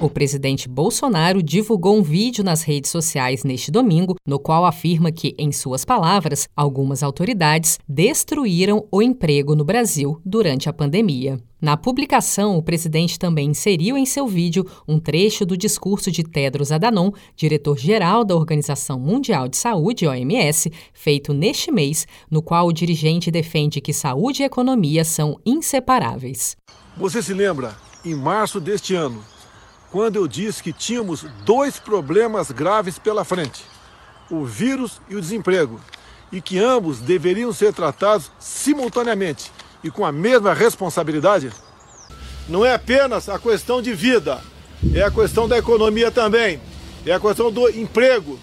O presidente Bolsonaro divulgou um vídeo nas redes sociais neste domingo, no qual afirma que, em suas palavras, algumas autoridades destruíram o emprego no Brasil durante a pandemia. Na publicação, o presidente também inseriu em seu vídeo um trecho do discurso de Tedros Adhanom, diretor-geral da Organização Mundial de Saúde, OMS, feito neste mês, no qual o dirigente defende que saúde e economia são inseparáveis. Você se lembra, em março deste ano, quando eu disse que tínhamos dois problemas graves pela frente: o vírus e o desemprego, e que ambos deveriam ser tratados simultaneamente e com a mesma responsabilidade? Não é apenas a questão de vida, é a questão da economia também, é a questão do emprego.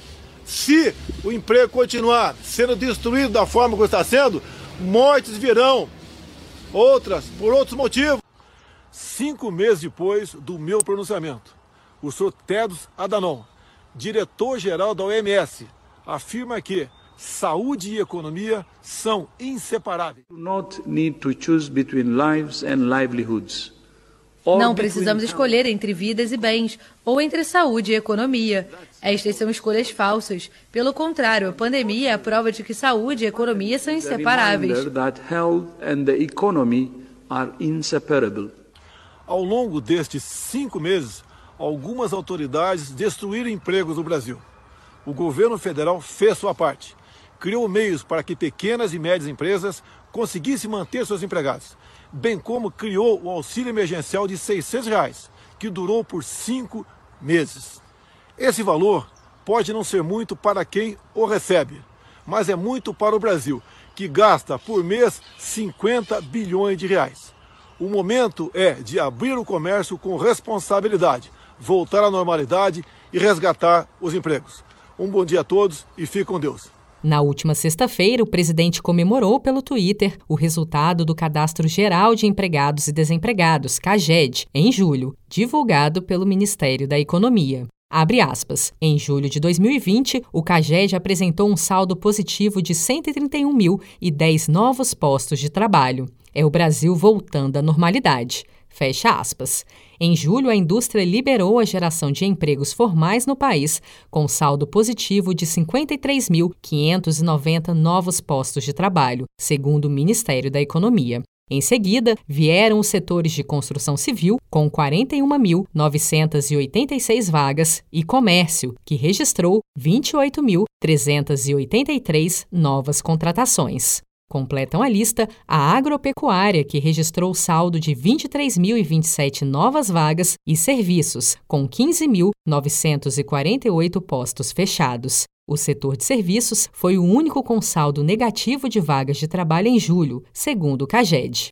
Se o emprego continuar sendo destruído da forma que está sendo, mortes virão, outras por outros motivos cinco meses depois do meu pronunciamento. O senhor Tedros Adhanom, diretor-geral da OMS, afirma que saúde e economia são inseparáveis. Não precisamos escolher entre vidas e bens ou entre saúde e economia. Estas são escolhas falsas. Pelo contrário, a pandemia é a prova de que saúde e economia são inseparáveis. Ao longo destes cinco meses, algumas autoridades destruíram empregos no Brasil. O governo federal fez sua parte. Criou meios para que pequenas e médias empresas conseguissem manter seus empregados, bem como criou o auxílio emergencial de 600 reais, que durou por cinco meses. Esse valor pode não ser muito para quem o recebe, mas é muito para o Brasil, que gasta por mês 50 bilhões de reais. O momento é de abrir o comércio com responsabilidade, voltar à normalidade e resgatar os empregos. Um bom dia a todos e fique com Deus. Na última sexta-feira, o presidente comemorou pelo Twitter o resultado do Cadastro Geral de Empregados e Desempregados, CAGED, em julho, divulgado pelo Ministério da Economia. Abre aspas. Em julho de 2020, o CAGED apresentou um saldo positivo de 131 mil e 10 novos postos de trabalho. É o Brasil voltando à normalidade. Fecha aspas. Em julho, a indústria liberou a geração de empregos formais no país, com saldo positivo de 53.590 novos postos de trabalho, segundo o Ministério da Economia. Em seguida, vieram os setores de construção civil, com 41.986 vagas, e comércio, que registrou 28.383 novas contratações. Completam a lista a agropecuária, que registrou saldo de 23.027 novas vagas, e serviços, com 15.948 postos fechados. O setor de serviços foi o único com saldo negativo de vagas de trabalho em julho, segundo o CAGED.